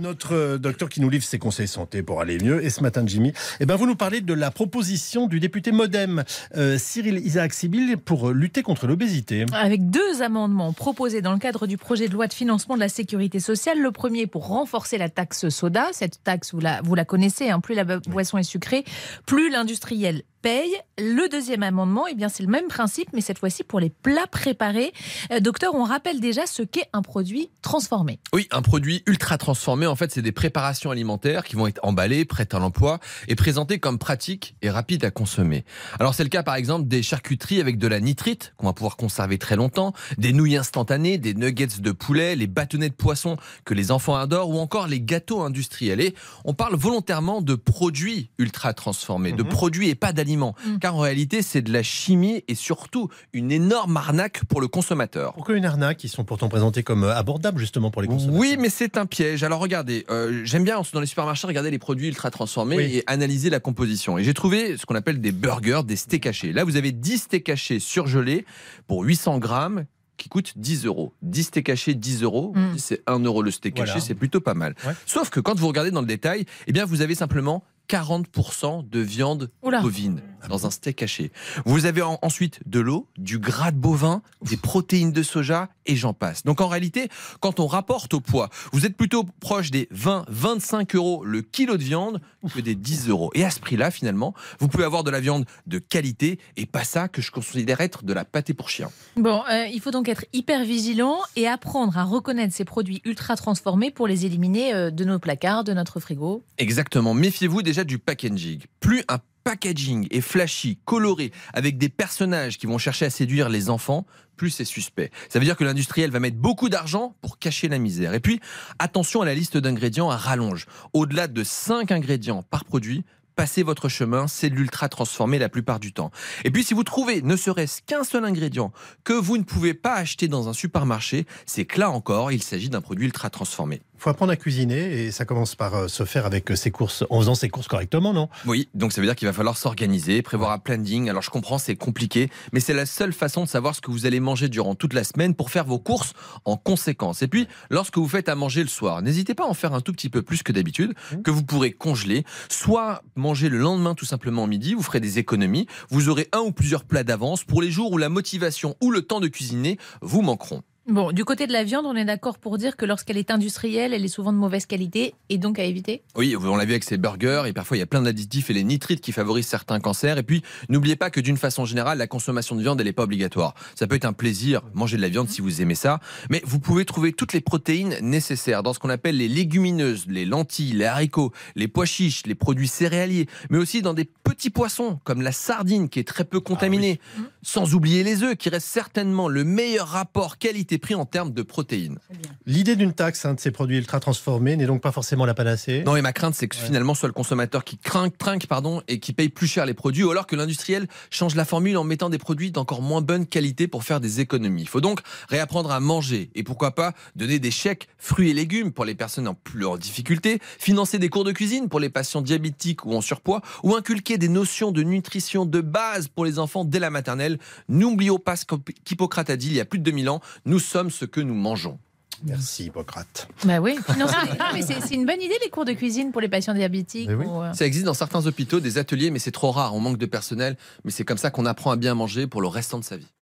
Notre euh, docteur qui nous livre ses conseils santé pour aller mieux. Et ce matin, Jimmy, eh ben, vous nous parlez de la proposition du député Modem, euh, Cyril Isaac Sibyl, pour lutter contre l'obésité. Avec deux amendements proposés dans le cadre du projet de loi de financement de la sécurité sociale. Le premier pour renforcer la taxe soda. Cette taxe, vous la, vous la connaissez, hein, plus la boisson est sucrée, plus l'industriel paye. Le deuxième amendement, eh bien, c'est le même principe, mais cette fois-ci pour les plats préparés. Euh, docteur, on rappelle déjà ce qu'est un produit transformé. Oui, un produit ultra transformé, en fait, c'est des préparations alimentaires qui vont être emballées, prêtes à l'emploi et présentées comme pratiques et rapides à consommer. Alors, c'est le cas, par exemple, des charcuteries avec de la nitrite qu'on va pouvoir conserver très longtemps, des nouilles instantanées, des nuggets de poulet, les bâtonnets de poisson que les enfants adorent ou encore les gâteaux industriels. Et on parle volontairement de produits ultra transformés, de mhm. produits et pas d'aliments Mm. Car en réalité, c'est de la chimie et surtout une énorme arnaque pour le consommateur. Pourquoi une arnaque Ils sont pourtant présentés comme euh, abordables justement pour les consommateurs? Oui, mais c'est un piège. Alors regardez, euh, j'aime bien dans les supermarchés regarder les produits ultra transformés et analyser la composition. Et j'ai trouvé ce qu'on appelle des burgers, des steaks hachés. Là, vous avez 10 steaks hachés surgelés pour 800 grammes qui coûte 10 euros. 10 steaks hachés, 10 euros. Mm. C'est 1 euro le steak haché, c'est plutôt pas mal. Sauf que quand vous regardez dans le détail, eh bien, vous avez simplement 40% de viande bovine dans un steak haché. Vous avez ensuite de l'eau, du gras de bovin, des protéines de soja et j'en passe. Donc en réalité, quand on rapporte au poids, vous êtes plutôt proche des 20-25 euros le kilo de viande que des 10 euros. Et à ce prix-là, finalement, vous pouvez avoir de la viande de qualité et pas ça que je considère être de la pâté pour chien. Bon, euh, il faut donc être hyper vigilant et apprendre à reconnaître ces produits ultra transformés pour les éliminer euh, de nos placards, de notre frigo. Exactement. Méfiez-vous déjà du packaging. Plus un packaging est flashy, coloré, avec des personnages qui vont chercher à séduire les enfants, plus c'est suspect. Ça veut dire que l'industriel va mettre beaucoup d'argent pour cacher la misère. Et puis, attention à la liste d'ingrédients à rallonge. Au-delà de 5 ingrédients par produit, passez votre chemin, c'est de l'ultra transformé la plupart du temps. Et puis si vous trouvez ne serait-ce qu'un seul ingrédient que vous ne pouvez pas acheter dans un supermarché, c'est que là encore, il s'agit d'un produit ultra transformé faut apprendre à cuisiner et ça commence par euh, se faire avec euh, ses courses, en faisant ses courses correctement, non? Oui, donc ça veut dire qu'il va falloir s'organiser, prévoir un planning. Alors je comprends, c'est compliqué, mais c'est la seule façon de savoir ce que vous allez manger durant toute la semaine pour faire vos courses en conséquence. Et puis, lorsque vous faites à manger le soir, n'hésitez pas à en faire un tout petit peu plus que d'habitude, mmh. que vous pourrez congeler, soit manger le lendemain tout simplement au midi, vous ferez des économies, vous aurez un ou plusieurs plats d'avance pour les jours où la motivation ou le temps de cuisiner vous manqueront. Bon, du côté de la viande, on est d'accord pour dire que lorsqu'elle est industrielle, elle est souvent de mauvaise qualité et donc à éviter Oui, on l'a vu avec ces burgers et parfois il y a plein d'additifs et les nitrites qui favorisent certains cancers. Et puis, n'oubliez pas que d'une façon générale, la consommation de viande, elle n'est pas obligatoire. Ça peut être un plaisir, manger de la viande si vous aimez ça, mais vous pouvez trouver toutes les protéines nécessaires dans ce qu'on appelle les légumineuses, les lentilles, les haricots, les pois chiches, les produits céréaliers, mais aussi dans des petits poissons comme la sardine qui est très peu contaminée, ah sans oublier les œufs qui restent certainement le meilleur rapport qualité pris en termes de protéines. L'idée d'une taxe hein, de ces produits ultra transformés n'est donc pas forcément la panacée. Non, et ma crainte, c'est que finalement, soit le consommateur qui craint, trinque pardon, et qui paye plus cher les produits, ou alors que l'industriel change la formule en mettant des produits d'encore moins bonne qualité pour faire des économies. Il faut donc réapprendre à manger et pourquoi pas donner des chèques fruits et légumes pour les personnes en plus en difficulté, financer des cours de cuisine pour les patients diabétiques ou en surpoids, ou inculquer des notions de nutrition de base pour les enfants dès la maternelle. N'oublions pas ce qu'Hippocrate a dit il y a plus de 2000 ans. Nous sommes ce que nous mangeons. Merci Hippocrate. Bah oui, c'est une bonne idée les cours de cuisine pour les patients diabétiques. Euh. Ça existe dans certains hôpitaux, des ateliers, mais c'est trop rare, on manque de personnel. Mais c'est comme ça qu'on apprend à bien manger pour le restant de sa vie.